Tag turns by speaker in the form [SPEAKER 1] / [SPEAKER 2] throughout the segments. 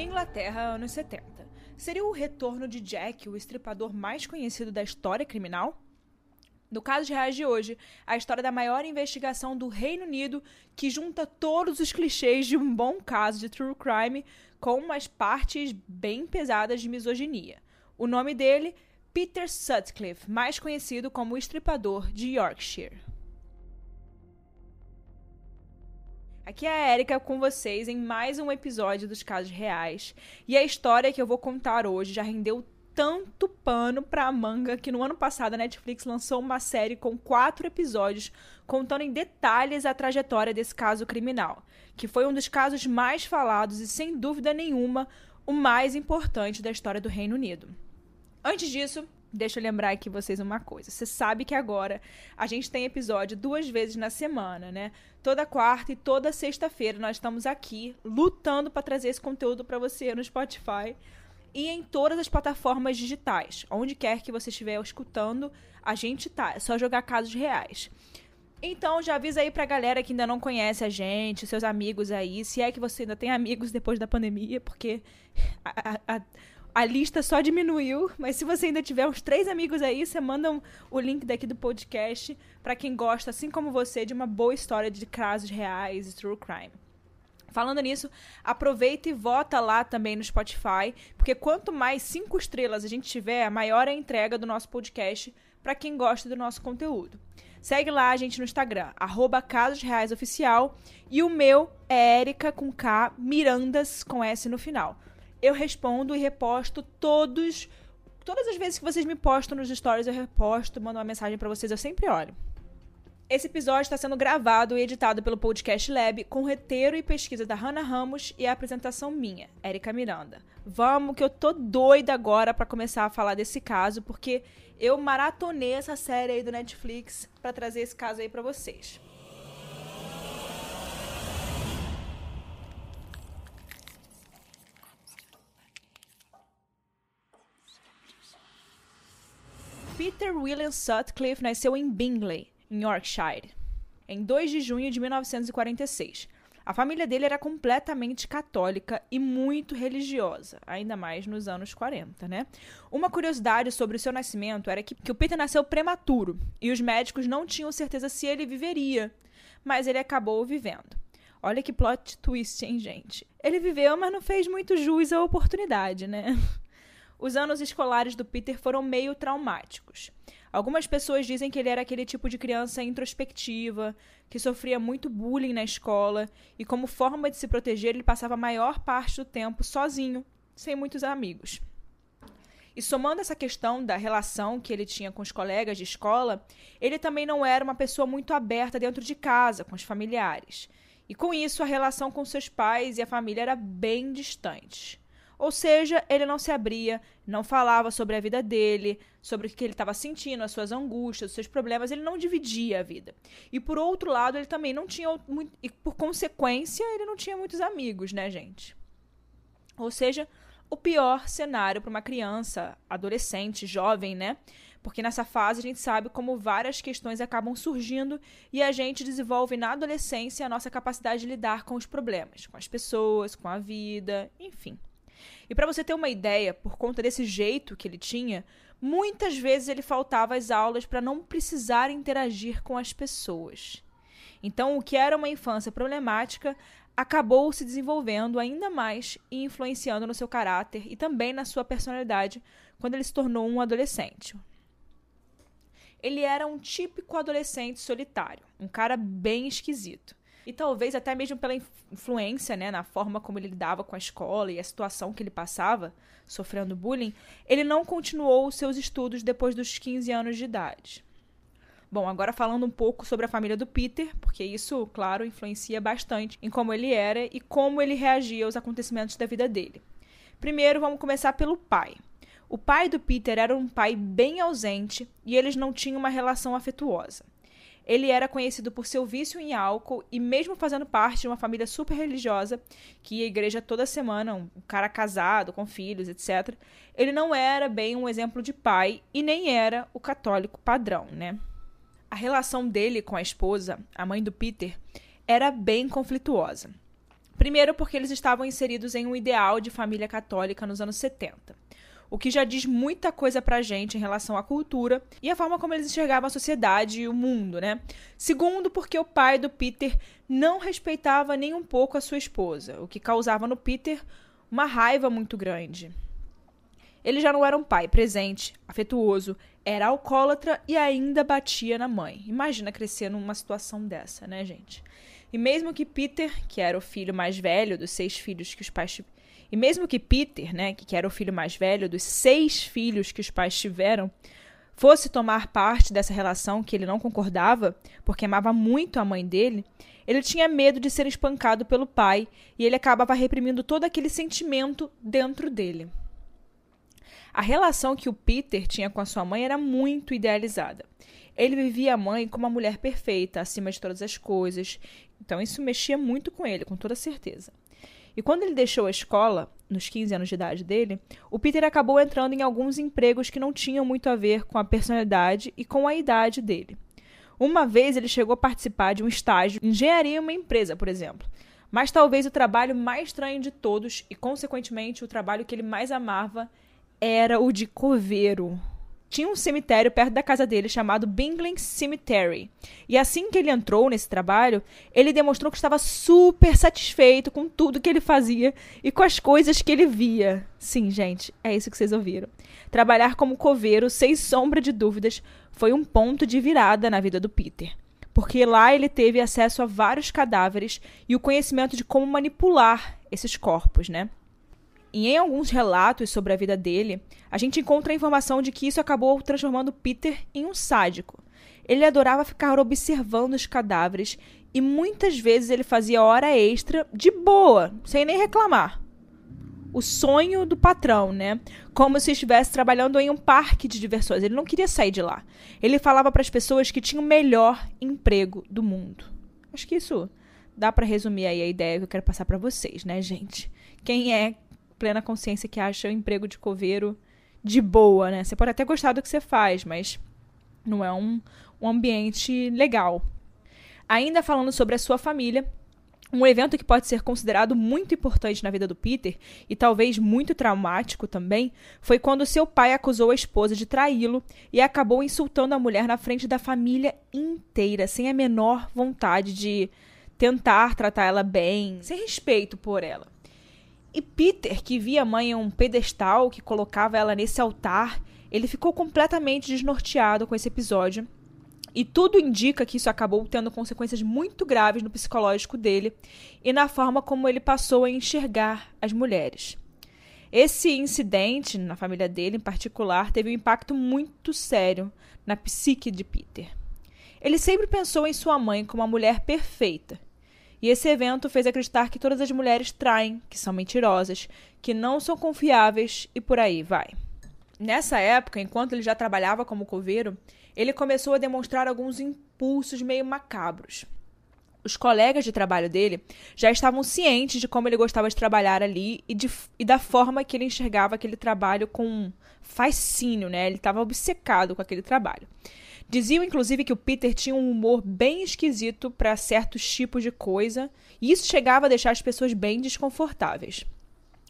[SPEAKER 1] Inglaterra, anos 70. Seria o retorno de Jack, o estripador mais conhecido da história criminal? No caso de reais de hoje, a história da maior investigação do Reino Unido que junta todos os clichês de um bom caso de true crime com umas partes bem pesadas de misoginia. O nome dele, Peter Sutcliffe, mais conhecido como o estripador de Yorkshire. Aqui é a Erika com vocês em mais um episódio dos Casos Reais. E a história que eu vou contar hoje já rendeu tanto pano pra manga que no ano passado a Netflix lançou uma série com quatro episódios contando em detalhes a trajetória desse caso criminal, que foi um dos casos mais falados e, sem dúvida nenhuma, o mais importante da história do Reino Unido. Antes disso, Deixa eu lembrar aqui vocês uma coisa. Você sabe que agora a gente tem episódio duas vezes na semana, né? Toda quarta e toda sexta-feira nós estamos aqui lutando para trazer esse conteúdo para você no Spotify e em todas as plataformas digitais. Onde quer que você estiver escutando, a gente tá. É só jogar casos reais. Então já avisa aí pra galera que ainda não conhece a gente, seus amigos aí, se é que você ainda tem amigos depois da pandemia, porque a, a, a a lista só diminuiu, mas se você ainda tiver uns três amigos aí, você manda um, o link daqui do podcast para quem gosta, assim como você, de uma boa história de casos reais e true crime. Falando nisso, aproveita e vota lá também no Spotify, porque quanto mais cinco estrelas a gente tiver, maior é a entrega do nosso podcast para quem gosta do nosso conteúdo. Segue lá a gente no Instagram, arroba Casos Reais Oficial, e o meu é Erika com K, Mirandas com S no final eu respondo e reposto todos. Todas as vezes que vocês me postam nos stories, eu reposto, mando uma mensagem para vocês, eu sempre olho. Esse episódio está sendo gravado e editado pelo Podcast Lab, com roteiro e pesquisa da Hannah Ramos e a apresentação minha, Érica Miranda. Vamos, que eu tô doida agora para começar a falar desse caso, porque eu maratonei essa série aí do Netflix para trazer esse caso aí para vocês. Peter William Sutcliffe nasceu em Bingley, em Yorkshire, em 2 de junho de 1946. A família dele era completamente católica e muito religiosa, ainda mais nos anos 40, né? Uma curiosidade sobre o seu nascimento era que, que o Peter nasceu prematuro e os médicos não tinham certeza se ele viveria, mas ele acabou vivendo. Olha que plot twist, hein, gente? Ele viveu, mas não fez muito jus à oportunidade, né? Os anos escolares do Peter foram meio traumáticos. Algumas pessoas dizem que ele era aquele tipo de criança introspectiva, que sofria muito bullying na escola e, como forma de se proteger, ele passava a maior parte do tempo sozinho, sem muitos amigos. E somando essa questão da relação que ele tinha com os colegas de escola, ele também não era uma pessoa muito aberta dentro de casa, com os familiares. E com isso, a relação com seus pais e a família era bem distante. Ou seja, ele não se abria, não falava sobre a vida dele, sobre o que ele estava sentindo, as suas angústias, os seus problemas, ele não dividia a vida. E por outro lado, ele também não tinha muito, e por consequência, ele não tinha muitos amigos, né, gente? Ou seja, o pior cenário para uma criança, adolescente, jovem, né? Porque nessa fase a gente sabe como várias questões acabam surgindo e a gente desenvolve na adolescência a nossa capacidade de lidar com os problemas, com as pessoas, com a vida, enfim. E para você ter uma ideia, por conta desse jeito que ele tinha, muitas vezes ele faltava às aulas para não precisar interagir com as pessoas. Então, o que era uma infância problemática acabou se desenvolvendo ainda mais e influenciando no seu caráter e também na sua personalidade quando ele se tornou um adolescente. Ele era um típico adolescente solitário, um cara bem esquisito e talvez até mesmo pela influência, né, na forma como ele lidava com a escola e a situação que ele passava, sofrendo bullying, ele não continuou os seus estudos depois dos 15 anos de idade. Bom, agora falando um pouco sobre a família do Peter, porque isso, claro, influencia bastante em como ele era e como ele reagia aos acontecimentos da vida dele. Primeiro, vamos começar pelo pai. O pai do Peter era um pai bem ausente e eles não tinham uma relação afetuosa. Ele era conhecido por seu vício em álcool e, mesmo fazendo parte de uma família super religiosa, que ia à igreja toda semana, um cara casado, com filhos, etc., ele não era bem um exemplo de pai e nem era o católico padrão, né? A relação dele com a esposa, a mãe do Peter, era bem conflituosa. Primeiro, porque eles estavam inseridos em um ideal de família católica nos anos 70 o que já diz muita coisa pra gente em relação à cultura e a forma como eles enxergavam a sociedade e o mundo, né? Segundo, porque o pai do Peter não respeitava nem um pouco a sua esposa, o que causava no Peter uma raiva muito grande. Ele já não era um pai presente, afetuoso, era alcoólatra e ainda batia na mãe. Imagina crescer numa situação dessa, né, gente? E mesmo que Peter, que era o filho mais velho dos seis filhos que os pais e mesmo que Peter, né, que era o filho mais velho dos seis filhos que os pais tiveram, fosse tomar parte dessa relação que ele não concordava, porque amava muito a mãe dele, ele tinha medo de ser espancado pelo pai e ele acabava reprimindo todo aquele sentimento dentro dele. A relação que o Peter tinha com a sua mãe era muito idealizada. Ele vivia a mãe como uma mulher perfeita, acima de todas as coisas. Então isso mexia muito com ele, com toda certeza. E quando ele deixou a escola, nos 15 anos de idade dele, o Peter acabou entrando em alguns empregos que não tinham muito a ver com a personalidade e com a idade dele. Uma vez ele chegou a participar de um estágio em engenharia em uma empresa, por exemplo. Mas talvez o trabalho mais estranho de todos, e consequentemente o trabalho que ele mais amava, era o de coveiro tinha um cemitério perto da casa dele chamado Bingling Cemetery. E assim que ele entrou nesse trabalho, ele demonstrou que estava super satisfeito com tudo que ele fazia e com as coisas que ele via. Sim, gente, é isso que vocês ouviram. Trabalhar como coveiro, sem sombra de dúvidas, foi um ponto de virada na vida do Peter. Porque lá ele teve acesso a vários cadáveres e o conhecimento de como manipular esses corpos, né? E em alguns relatos sobre a vida dele, a gente encontra a informação de que isso acabou transformando Peter em um sádico. Ele adorava ficar observando os cadáveres e muitas vezes ele fazia hora extra de boa, sem nem reclamar. O sonho do patrão, né? Como se estivesse trabalhando em um parque de diversões. Ele não queria sair de lá. Ele falava para as pessoas que tinha o melhor emprego do mundo. Acho que isso dá para resumir aí a ideia que eu quero passar para vocês, né, gente? Quem é plena consciência que acha o emprego de coveiro de boa, né? Você pode até gostar do que você faz, mas não é um, um ambiente legal. Ainda falando sobre a sua família, um evento que pode ser considerado muito importante na vida do Peter e talvez muito traumático também foi quando seu pai acusou a esposa de traí-lo e acabou insultando a mulher na frente da família inteira, sem a menor vontade de tentar tratar ela bem, sem respeito por ela. E Peter, que via a mãe em um pedestal que colocava ela nesse altar, ele ficou completamente desnorteado com esse episódio. E tudo indica que isso acabou tendo consequências muito graves no psicológico dele e na forma como ele passou a enxergar as mulheres. Esse incidente, na família dele em particular, teve um impacto muito sério na psique de Peter. Ele sempre pensou em sua mãe como uma mulher perfeita e esse evento fez acreditar que todas as mulheres traem, que são mentirosas, que não são confiáveis e por aí vai. Nessa época, enquanto ele já trabalhava como coveiro, ele começou a demonstrar alguns impulsos meio macabros. Os colegas de trabalho dele já estavam cientes de como ele gostava de trabalhar ali e, de, e da forma que ele enxergava aquele trabalho com fascínio, né? Ele estava obcecado com aquele trabalho. Diziam, inclusive, que o Peter tinha um humor bem esquisito para certos tipos de coisa, e isso chegava a deixar as pessoas bem desconfortáveis.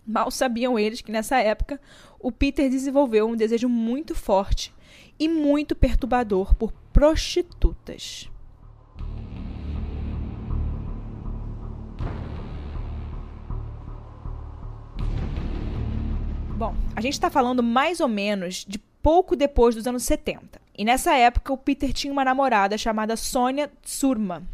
[SPEAKER 1] Mal sabiam eles que nessa época o Peter desenvolveu um desejo muito forte e muito perturbador por prostitutas. Bom, a gente está falando mais ou menos de pouco depois dos anos 70. E nessa época, o Peter tinha uma namorada chamada Sônia Tsurma.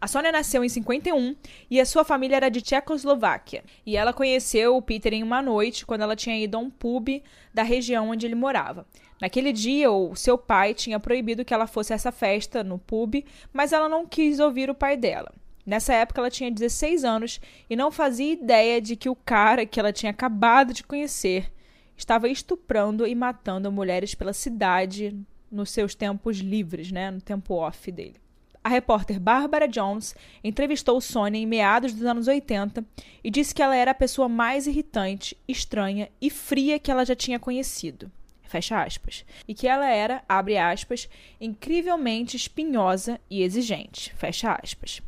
[SPEAKER 1] A Sônia nasceu em 51 e a sua família era de Tchecoslováquia. E ela conheceu o Peter em uma noite quando ela tinha ido a um pub da região onde ele morava. Naquele dia, o seu pai tinha proibido que ela fosse a essa festa no pub, mas ela não quis ouvir o pai dela. Nessa época, ela tinha 16 anos e não fazia ideia de que o cara que ela tinha acabado de conhecer estava estuprando e matando mulheres pela cidade nos seus tempos livres, né, no tempo off dele. A repórter Barbara Jones entrevistou Sônia em meados dos anos 80 e disse que ela era a pessoa mais irritante, estranha e fria que ela já tinha conhecido. Fecha aspas. E que ela era, abre aspas, incrivelmente espinhosa e exigente. Fecha aspas.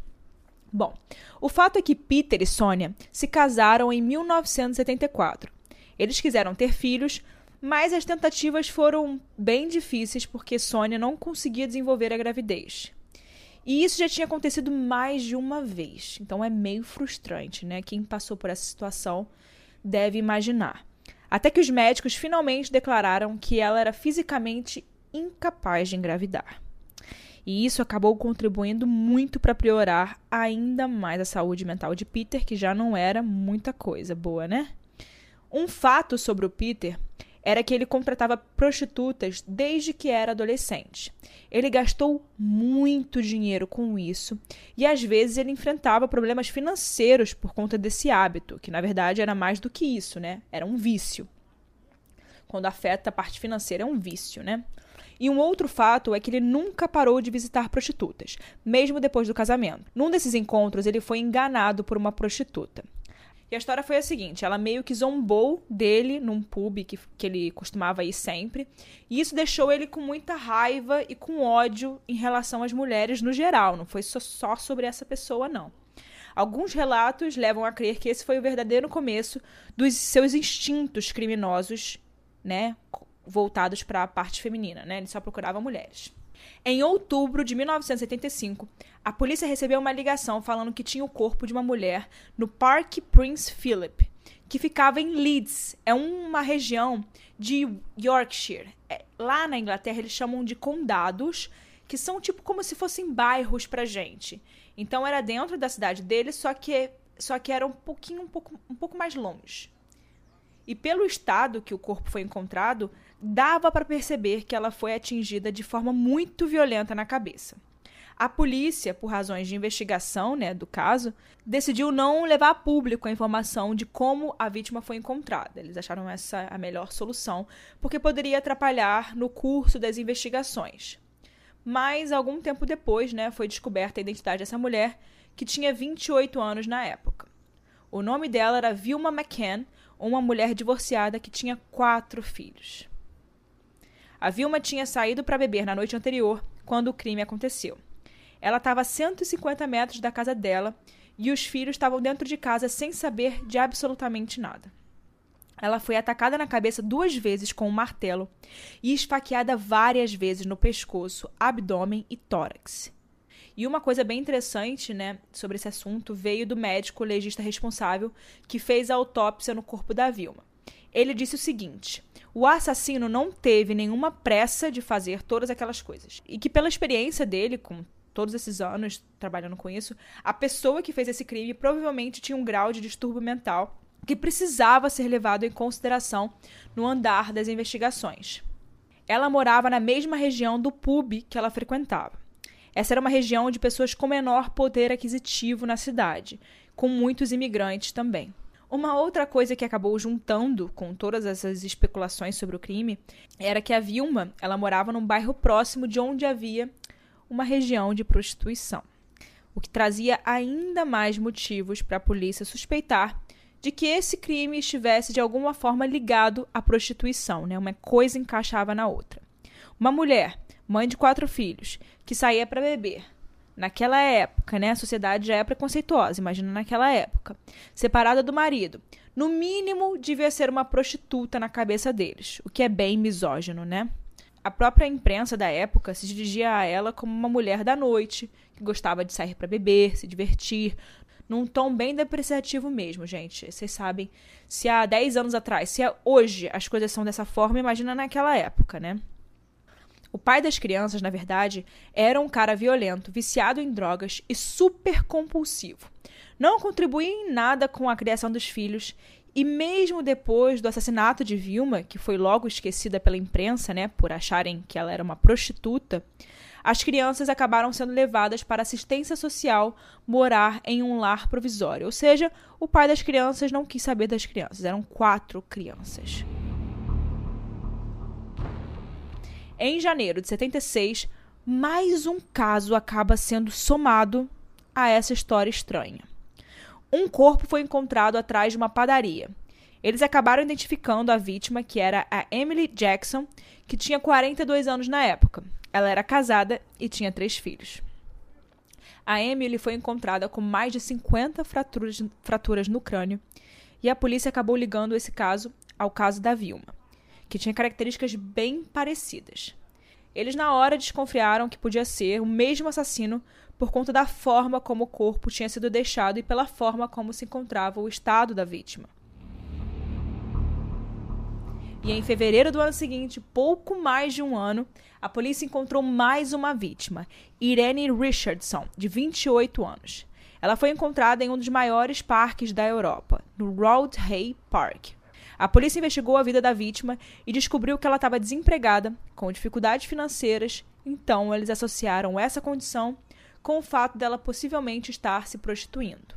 [SPEAKER 1] Bom, O fato é que Peter e Sônia se casaram em 1974. Eles quiseram ter filhos, mas as tentativas foram bem difíceis porque Sônia não conseguia desenvolver a gravidez. E isso já tinha acontecido mais de uma vez. Então é meio frustrante, né? Quem passou por essa situação deve imaginar. Até que os médicos finalmente declararam que ela era fisicamente incapaz de engravidar. E isso acabou contribuindo muito para piorar ainda mais a saúde mental de Peter, que já não era muita coisa boa, né? Um fato sobre o Peter era que ele contratava prostitutas desde que era adolescente. Ele gastou muito dinheiro com isso e às vezes ele enfrentava problemas financeiros por conta desse hábito, que na verdade era mais do que isso, né? Era um vício. Quando afeta a parte financeira é um vício, né? E um outro fato é que ele nunca parou de visitar prostitutas, mesmo depois do casamento. Num desses encontros, ele foi enganado por uma prostituta. E a história foi a seguinte: ela meio que zombou dele num pub que, que ele costumava ir sempre. E isso deixou ele com muita raiva e com ódio em relação às mulheres no geral. Não foi só, só sobre essa pessoa, não. Alguns relatos levam a crer que esse foi o verdadeiro começo dos seus instintos criminosos, né? Voltados para a parte feminina, né? Ele só procurava mulheres. Em outubro de 1985, a polícia recebeu uma ligação falando que tinha o corpo de uma mulher no Parque Prince Philip, que ficava em Leeds. É uma região de Yorkshire. É, lá na Inglaterra eles chamam de condados, que são tipo como se fossem bairros pra gente. Então era dentro da cidade deles, só que só que era um pouquinho um pouco, um pouco mais longe. E pelo estado que o corpo foi encontrado, dava para perceber que ela foi atingida de forma muito violenta na cabeça. A polícia, por razões de investigação né, do caso, decidiu não levar a público a informação de como a vítima foi encontrada. Eles acharam essa a melhor solução, porque poderia atrapalhar no curso das investigações. Mas, algum tempo depois, né, foi descoberta a identidade dessa mulher, que tinha 28 anos na época. O nome dela era Vilma McCann, uma mulher divorciada que tinha quatro filhos. A Vilma tinha saído para beber na noite anterior, quando o crime aconteceu. Ela estava a 150 metros da casa dela e os filhos estavam dentro de casa sem saber de absolutamente nada. Ela foi atacada na cabeça duas vezes com um martelo e esfaqueada várias vezes no pescoço, abdômen e tórax. E uma coisa bem interessante, né, sobre esse assunto veio do médico legista responsável que fez a autópsia no corpo da Vilma. Ele disse o seguinte: o assassino não teve nenhuma pressa de fazer todas aquelas coisas. E que, pela experiência dele, com todos esses anos trabalhando com isso, a pessoa que fez esse crime provavelmente tinha um grau de distúrbio mental que precisava ser levado em consideração no andar das investigações. Ela morava na mesma região do pub que ela frequentava. Essa era uma região de pessoas com menor poder aquisitivo na cidade, com muitos imigrantes também. Uma outra coisa que acabou juntando com todas essas especulações sobre o crime era que a Vilma, ela morava num bairro próximo de onde havia uma região de prostituição, o que trazia ainda mais motivos para a polícia suspeitar de que esse crime estivesse de alguma forma ligado à prostituição, né? Uma coisa encaixava na outra. Uma mulher mãe de quatro filhos, que saía para beber. Naquela época, né, a sociedade já é preconceituosa, imagina naquela época. Separada do marido. No mínimo, devia ser uma prostituta na cabeça deles, o que é bem misógino, né? A própria imprensa da época se dirigia a ela como uma mulher da noite, que gostava de sair para beber, se divertir, num tom bem depreciativo mesmo, gente. Vocês sabem, se há 10 anos atrás, se é hoje as coisas são dessa forma, imagina naquela época, né? O pai das crianças, na verdade, era um cara violento, viciado em drogas e super compulsivo. Não contribuía em nada com a criação dos filhos e mesmo depois do assassinato de Vilma, que foi logo esquecida pela imprensa, né, por acharem que ela era uma prostituta, as crianças acabaram sendo levadas para assistência social morar em um lar provisório. Ou seja, o pai das crianças não quis saber das crianças. Eram quatro crianças. Em janeiro de 76, mais um caso acaba sendo somado a essa história estranha. Um corpo foi encontrado atrás de uma padaria. Eles acabaram identificando a vítima, que era a Emily Jackson, que tinha 42 anos na época. Ela era casada e tinha três filhos. A Emily foi encontrada com mais de 50 fraturas, fraturas no crânio e a polícia acabou ligando esse caso ao caso da Vilma, que tinha características bem parecidas. Eles, na hora, desconfiaram que podia ser o mesmo assassino por conta da forma como o corpo tinha sido deixado e pela forma como se encontrava o estado da vítima. E em fevereiro do ano seguinte, pouco mais de um ano, a polícia encontrou mais uma vítima, Irene Richardson, de 28 anos. Ela foi encontrada em um dos maiores parques da Europa, no Road Hay Park. A polícia investigou a vida da vítima e descobriu que ela estava desempregada, com dificuldades financeiras, então eles associaram essa condição com o fato dela possivelmente estar se prostituindo.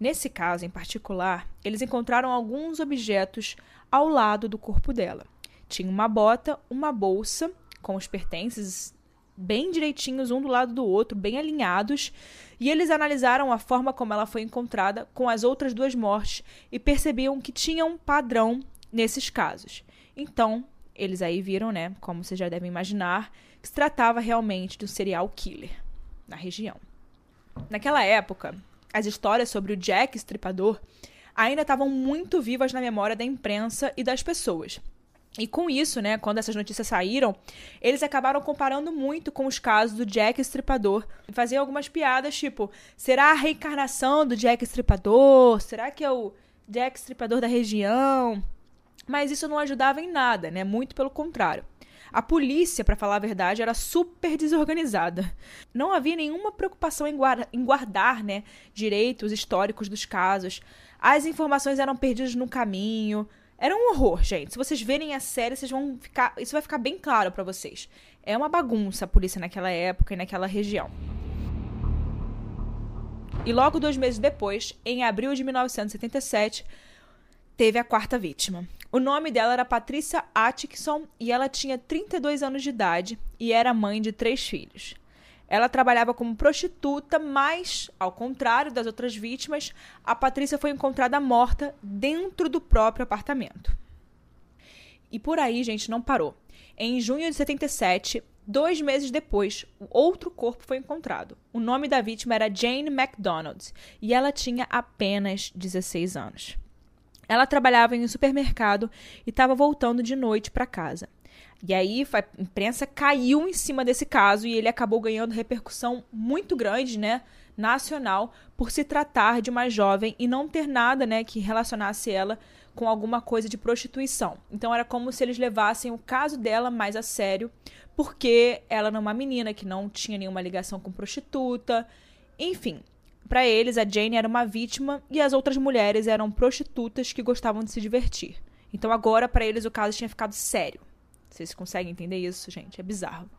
[SPEAKER 1] Nesse caso em particular, eles encontraram alguns objetos ao lado do corpo dela. Tinha uma bota, uma bolsa com os pertences bem direitinhos um do lado do outro, bem alinhados, e eles analisaram a forma como ela foi encontrada com as outras duas mortes e percebiam que tinha um padrão nesses casos. Então, eles aí viram, né, como vocês já devem imaginar, que se tratava realmente de um serial killer na região. Naquela época, as histórias sobre o Jack Estripador ainda estavam muito vivas na memória da imprensa e das pessoas. E com isso, né, quando essas notícias saíram, eles acabaram comparando muito com os casos do Jack Estripador. Faziam algumas piadas, tipo, será a reencarnação do Jack Estripador? Será que é o Jack Estripador da região? Mas isso não ajudava em nada, né? Muito pelo contrário. A polícia, para falar a verdade, era super desorganizada. Não havia nenhuma preocupação em, guarda, em guardar né, direitos históricos dos casos. As informações eram perdidas no caminho. Era um horror, gente. Se vocês verem a série, vocês vão ficar. Isso vai ficar bem claro para vocês. É uma bagunça a polícia naquela época e naquela região. E logo dois meses depois, em abril de 1977, teve a quarta vítima. O nome dela era Patrícia Atkinson e ela tinha 32 anos de idade e era mãe de três filhos. Ela trabalhava como prostituta, mas, ao contrário das outras vítimas, a Patrícia foi encontrada morta dentro do próprio apartamento. E por aí, gente, não parou. Em junho de 77, dois meses depois, outro corpo foi encontrado. O nome da vítima era Jane MacDonald e ela tinha apenas 16 anos. Ela trabalhava em um supermercado e estava voltando de noite para casa. E aí a imprensa caiu em cima desse caso e ele acabou ganhando repercussão muito grande, né, nacional, por se tratar de uma jovem e não ter nada, né, que relacionasse ela com alguma coisa de prostituição. Então era como se eles levassem o caso dela mais a sério, porque ela era uma menina que não tinha nenhuma ligação com prostituta, enfim, para eles, a Jane era uma vítima e as outras mulheres eram prostitutas que gostavam de se divertir. Então agora, para eles, o caso tinha ficado sério. Vocês conseguem entender isso, gente? É bizarro.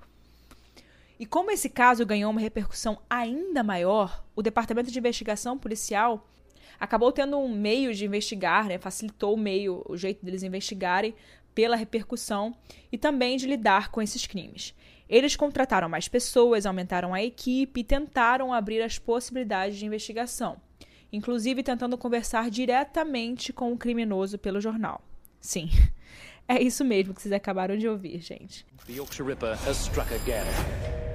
[SPEAKER 1] E como esse caso ganhou uma repercussão ainda maior, o Departamento de Investigação Policial acabou tendo um meio de investigar, né? facilitou o meio, o jeito deles investigarem pela repercussão e também de lidar com esses crimes. Eles contrataram mais pessoas, aumentaram a equipe e tentaram abrir as possibilidades de investigação, inclusive tentando conversar diretamente com o criminoso pelo jornal. Sim, é isso mesmo que vocês acabaram de ouvir, gente. The Yorkshire Ripper has struck again.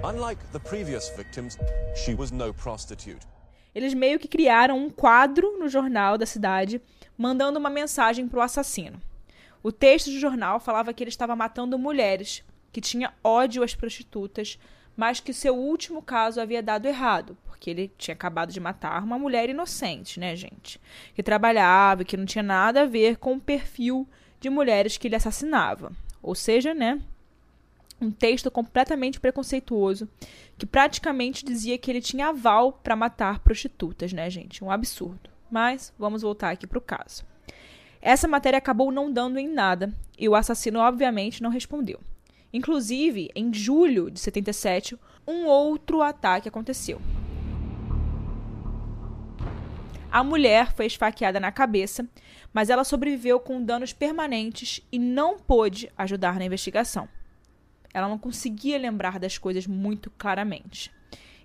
[SPEAKER 1] Unlike the previous victims, she was no prostitute. Eles meio que criaram um quadro no jornal da cidade, mandando uma mensagem para o assassino. O texto do jornal falava que ele estava matando mulheres que tinha ódio às prostitutas, mas que seu último caso havia dado errado, porque ele tinha acabado de matar uma mulher inocente, né, gente? Que trabalhava e que não tinha nada a ver com o perfil de mulheres que ele assassinava. Ou seja, né, um texto completamente preconceituoso que praticamente dizia que ele tinha aval para matar prostitutas, né, gente? Um absurdo. Mas vamos voltar aqui para o caso. Essa matéria acabou não dando em nada e o assassino obviamente não respondeu. Inclusive, em julho de 77, um outro ataque aconteceu. A mulher foi esfaqueada na cabeça, mas ela sobreviveu com danos permanentes e não pôde ajudar na investigação. Ela não conseguia lembrar das coisas muito claramente.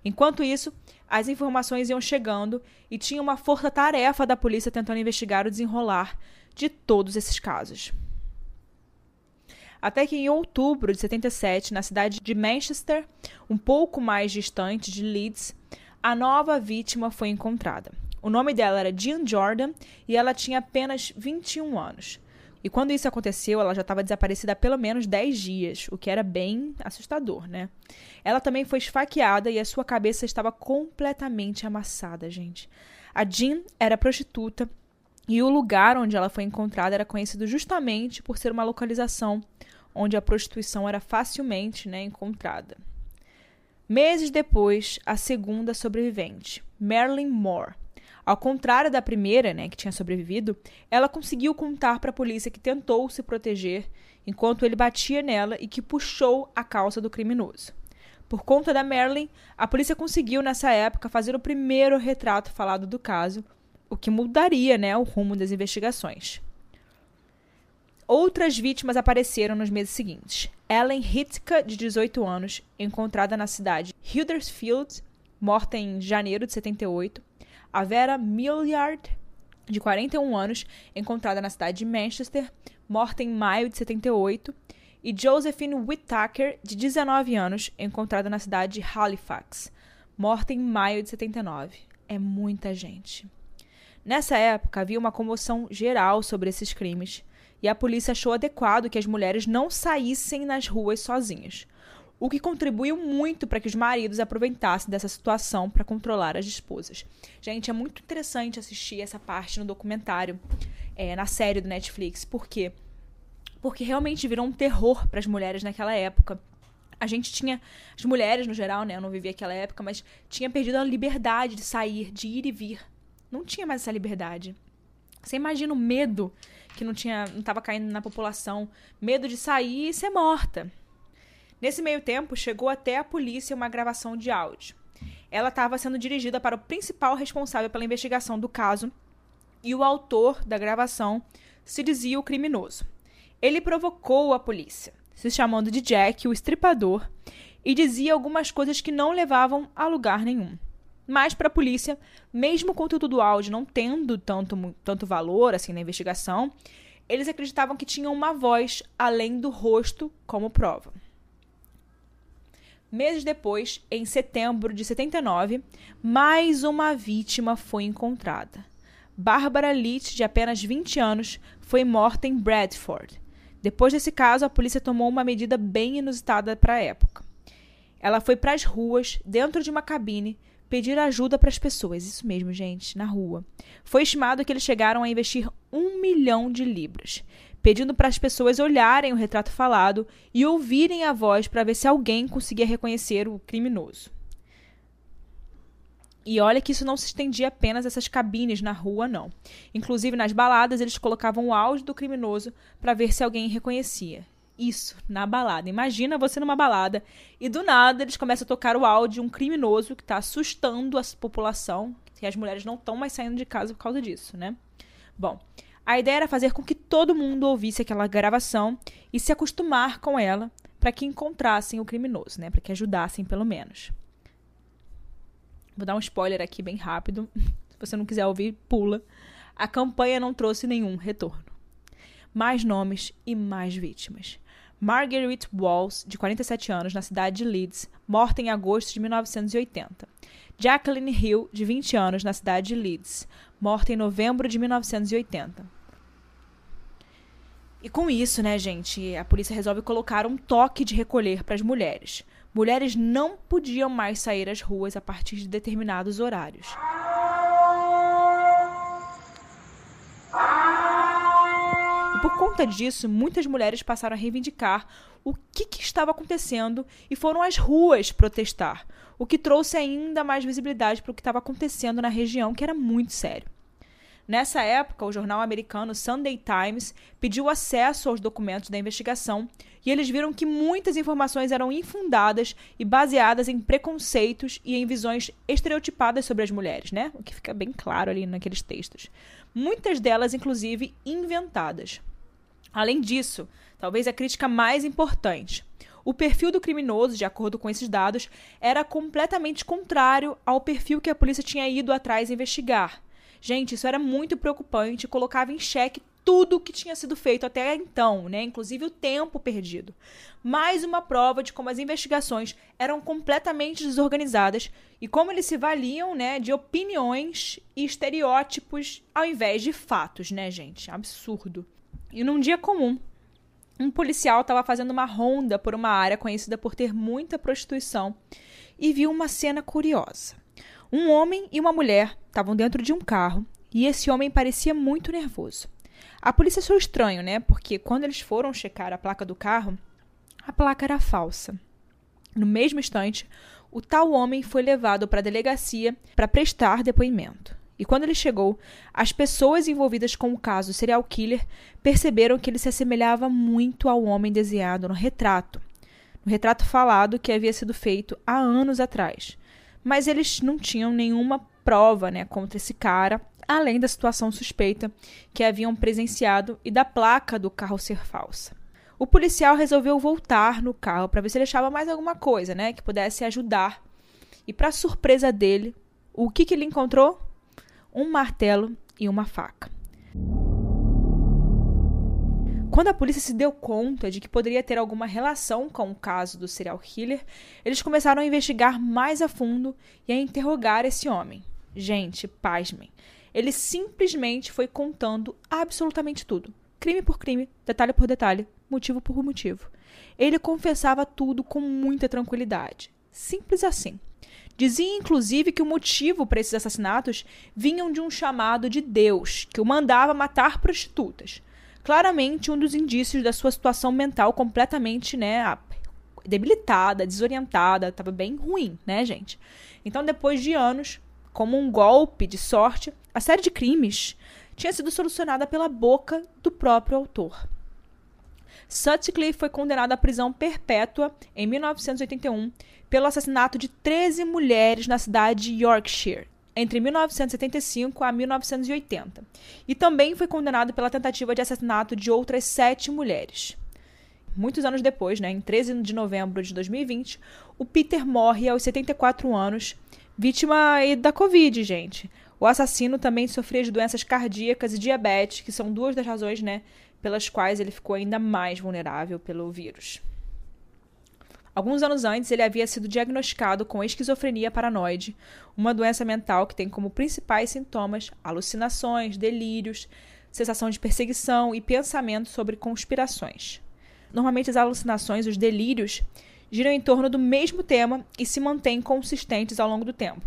[SPEAKER 1] Enquanto isso, as informações iam chegando e tinha uma força-tarefa da polícia tentando investigar o desenrolar de todos esses casos. Até que em outubro de 77, na cidade de Manchester, um pouco mais distante de Leeds, a nova vítima foi encontrada. O nome dela era Jean Jordan e ela tinha apenas 21 anos. E quando isso aconteceu, ela já estava desaparecida há pelo menos 10 dias, o que era bem assustador, né? Ela também foi esfaqueada e a sua cabeça estava completamente amassada, gente. A Jean era prostituta e o lugar onde ela foi encontrada era conhecido justamente por ser uma localização onde a prostituição era facilmente né, encontrada. Meses depois, a segunda sobrevivente, Marilyn Moore, ao contrário da primeira, né, que tinha sobrevivido, ela conseguiu contar para a polícia que tentou se proteger enquanto ele batia nela e que puxou a calça do criminoso. Por conta da Marilyn, a polícia conseguiu nessa época fazer o primeiro retrato falado do caso, o que mudaria, né, o rumo das investigações. Outras vítimas apareceram nos meses seguintes. Ellen Hitka, de 18 anos, encontrada na cidade Huddersfield, morta em janeiro de 78 a Vera Milliard, de 41 anos, encontrada na cidade de Manchester, morta em maio de 78, e Josephine Whittaker, de 19 anos, encontrada na cidade de Halifax, morta em maio de 79. É muita gente. Nessa época havia uma comoção geral sobre esses crimes, e a polícia achou adequado que as mulheres não saíssem nas ruas sozinhas o que contribuiu muito para que os maridos aproveitassem dessa situação para controlar as esposas. Gente, é muito interessante assistir essa parte no documentário, é, na série do Netflix, por quê? Porque realmente virou um terror para as mulheres naquela época. A gente tinha, as mulheres no geral, né? Eu não vivia aquela época, mas tinha perdido a liberdade de sair, de ir e vir. Não tinha mais essa liberdade. Você imagina o medo que não tinha, não estava caindo na população, medo de sair e ser morta. Nesse meio tempo, chegou até a polícia uma gravação de áudio. Ela estava sendo dirigida para o principal responsável pela investigação do caso e o autor da gravação se dizia o criminoso. Ele provocou a polícia, se chamando de Jack, o estripador, e dizia algumas coisas que não levavam a lugar nenhum. Mas para a polícia, mesmo o conteúdo do áudio não tendo tanto, tanto valor assim na investigação, eles acreditavam que tinham uma voz além do rosto como prova. Meses depois, em setembro de 79, mais uma vítima foi encontrada. Bárbara Leach, de apenas 20 anos, foi morta em Bradford. Depois desse caso, a polícia tomou uma medida bem inusitada para a época. Ela foi para as ruas, dentro de uma cabine, pedir ajuda para as pessoas. Isso mesmo, gente, na rua. Foi estimado que eles chegaram a investir um milhão de libras pedindo para as pessoas olharem o retrato falado e ouvirem a voz para ver se alguém conseguia reconhecer o criminoso. E olha que isso não se estendia apenas a essas cabines na rua, não. Inclusive, nas baladas, eles colocavam o áudio do criminoso para ver se alguém reconhecia. Isso, na balada. Imagina você numa balada e do nada eles começam a tocar o áudio de um criminoso que está assustando a população, e as mulheres não estão mais saindo de casa por causa disso, né? Bom, a ideia era fazer com que todo mundo ouvisse aquela gravação e se acostumar com ela para que encontrassem o criminoso, né? Para que ajudassem pelo menos. Vou dar um spoiler aqui bem rápido. Se você não quiser ouvir, pula. A campanha não trouxe nenhum retorno. Mais nomes e mais vítimas. Marguerite Walls, de 47 anos, na cidade de Leeds, morta em agosto de 1980. Jacqueline Hill, de 20 anos, na cidade de Leeds, morta em novembro de 1980. E com isso, né, gente, a polícia resolve colocar um toque de recolher para as mulheres. Mulheres não podiam mais sair às ruas a partir de determinados horários. E por conta disso, muitas mulheres passaram a reivindicar o que, que estava acontecendo e foram às ruas protestar, o que trouxe ainda mais visibilidade para o que estava acontecendo na região, que era muito sério. Nessa época, o jornal americano Sunday Times pediu acesso aos documentos da investigação e eles viram que muitas informações eram infundadas e baseadas em preconceitos e em visões estereotipadas sobre as mulheres, né? O que fica bem claro ali naqueles textos. Muitas delas, inclusive, inventadas. Além disso, talvez a crítica mais importante. O perfil do criminoso, de acordo com esses dados, era completamente contrário ao perfil que a polícia tinha ido atrás investigar. Gente, isso era muito preocupante colocava em xeque tudo que tinha sido feito até então, né? Inclusive o tempo perdido. Mais uma prova de como as investigações eram completamente desorganizadas e como eles se valiam, né, de opiniões e estereótipos ao invés de fatos, né, gente? Absurdo. E num dia comum, um policial estava fazendo uma ronda por uma área conhecida por ter muita prostituição e viu uma cena curiosa. Um homem e uma mulher estavam dentro de um carro e esse homem parecia muito nervoso. A polícia achou estranho, né? Porque quando eles foram checar a placa do carro, a placa era falsa. No mesmo instante, o tal homem foi levado para a delegacia para prestar depoimento. E quando ele chegou, as pessoas envolvidas com o caso serial killer perceberam que ele se assemelhava muito ao homem desenhado no retrato, no retrato falado que havia sido feito há anos atrás. Mas eles não tinham nenhuma prova né, contra esse cara, além da situação suspeita que haviam presenciado e da placa do carro ser falsa. O policial resolveu voltar no carro para ver se ele achava mais alguma coisa, né, que pudesse ajudar. E para surpresa dele, o que, que ele encontrou? Um martelo e uma faca. Quando a polícia se deu conta de que poderia ter alguma relação com o caso do serial killer, eles começaram a investigar mais a fundo e a interrogar esse homem. Gente, pasmem. Ele simplesmente foi contando absolutamente tudo, crime por crime, detalhe por detalhe, motivo por motivo. Ele confessava tudo com muita tranquilidade. Simples assim. Dizia inclusive que o motivo para esses assassinatos vinham de um chamado de Deus, que o mandava matar prostitutas claramente um dos indícios da sua situação mental completamente, né, debilitada, desorientada, estava bem ruim, né, gente? Então, depois de anos, como um golpe de sorte, a série de crimes tinha sido solucionada pela boca do próprio autor. Sutcliffe foi condenado à prisão perpétua em 1981 pelo assassinato de 13 mulheres na cidade de Yorkshire, entre 1975 a 1980, e também foi condenado pela tentativa de assassinato de outras sete mulheres. Muitos anos depois, né, em 13 de novembro de 2020, o Peter morre aos 74 anos, vítima da Covid, gente. O assassino também sofria de doenças cardíacas e diabetes, que são duas das razões né, pelas quais ele ficou ainda mais vulnerável pelo vírus. Alguns anos antes, ele havia sido diagnosticado com esquizofrenia paranoide, uma doença mental que tem como principais sintomas alucinações, delírios, sensação de perseguição e pensamentos sobre conspirações. Normalmente, as alucinações, os delírios, giram em torno do mesmo tema e se mantêm consistentes ao longo do tempo.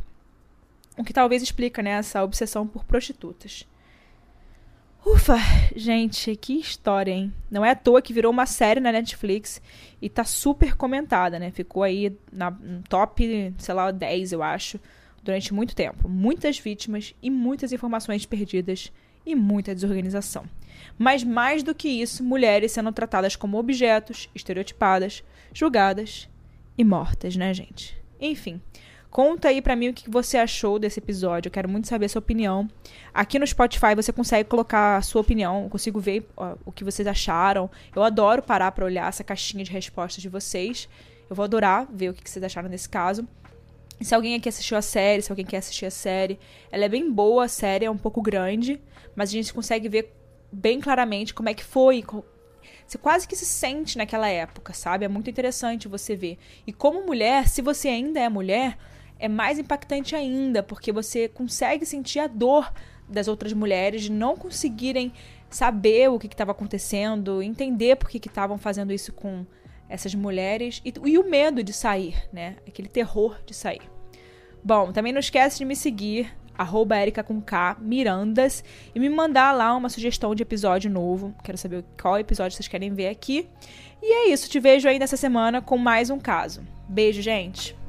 [SPEAKER 1] O que talvez explica né, essa obsessão por prostitutas. Ufa, gente, que história, hein? Não é à toa que virou uma série na Netflix e tá super comentada, né? Ficou aí na no top, sei lá, 10, eu acho, durante muito tempo. Muitas vítimas e muitas informações perdidas e muita desorganização. Mas mais do que isso, mulheres sendo tratadas como objetos, estereotipadas, julgadas e mortas, né, gente? Enfim, Conta aí para mim o que você achou desse episódio. Eu quero muito saber a sua opinião. Aqui no Spotify você consegue colocar a sua opinião. Eu consigo ver o que vocês acharam. Eu adoro parar para olhar essa caixinha de respostas de vocês. Eu vou adorar ver o que vocês acharam nesse caso. Se alguém aqui assistiu a série, se alguém quer assistir a série, ela é bem boa, a série é um pouco grande, mas a gente consegue ver bem claramente como é que foi, você quase que se sente naquela época, sabe? É muito interessante você ver. E como mulher, se você ainda é mulher, é mais impactante ainda, porque você consegue sentir a dor das outras mulheres de não conseguirem saber o que estava acontecendo, entender por que estavam fazendo isso com essas mulheres e, e, o medo de sair, né? Aquele terror de sair. Bom, também não esquece de me seguir, arroba Mirandas, e me mandar lá uma sugestão de episódio novo. Quero saber qual episódio vocês querem ver aqui. E é isso, te vejo aí nessa semana com mais um caso. Beijo, gente!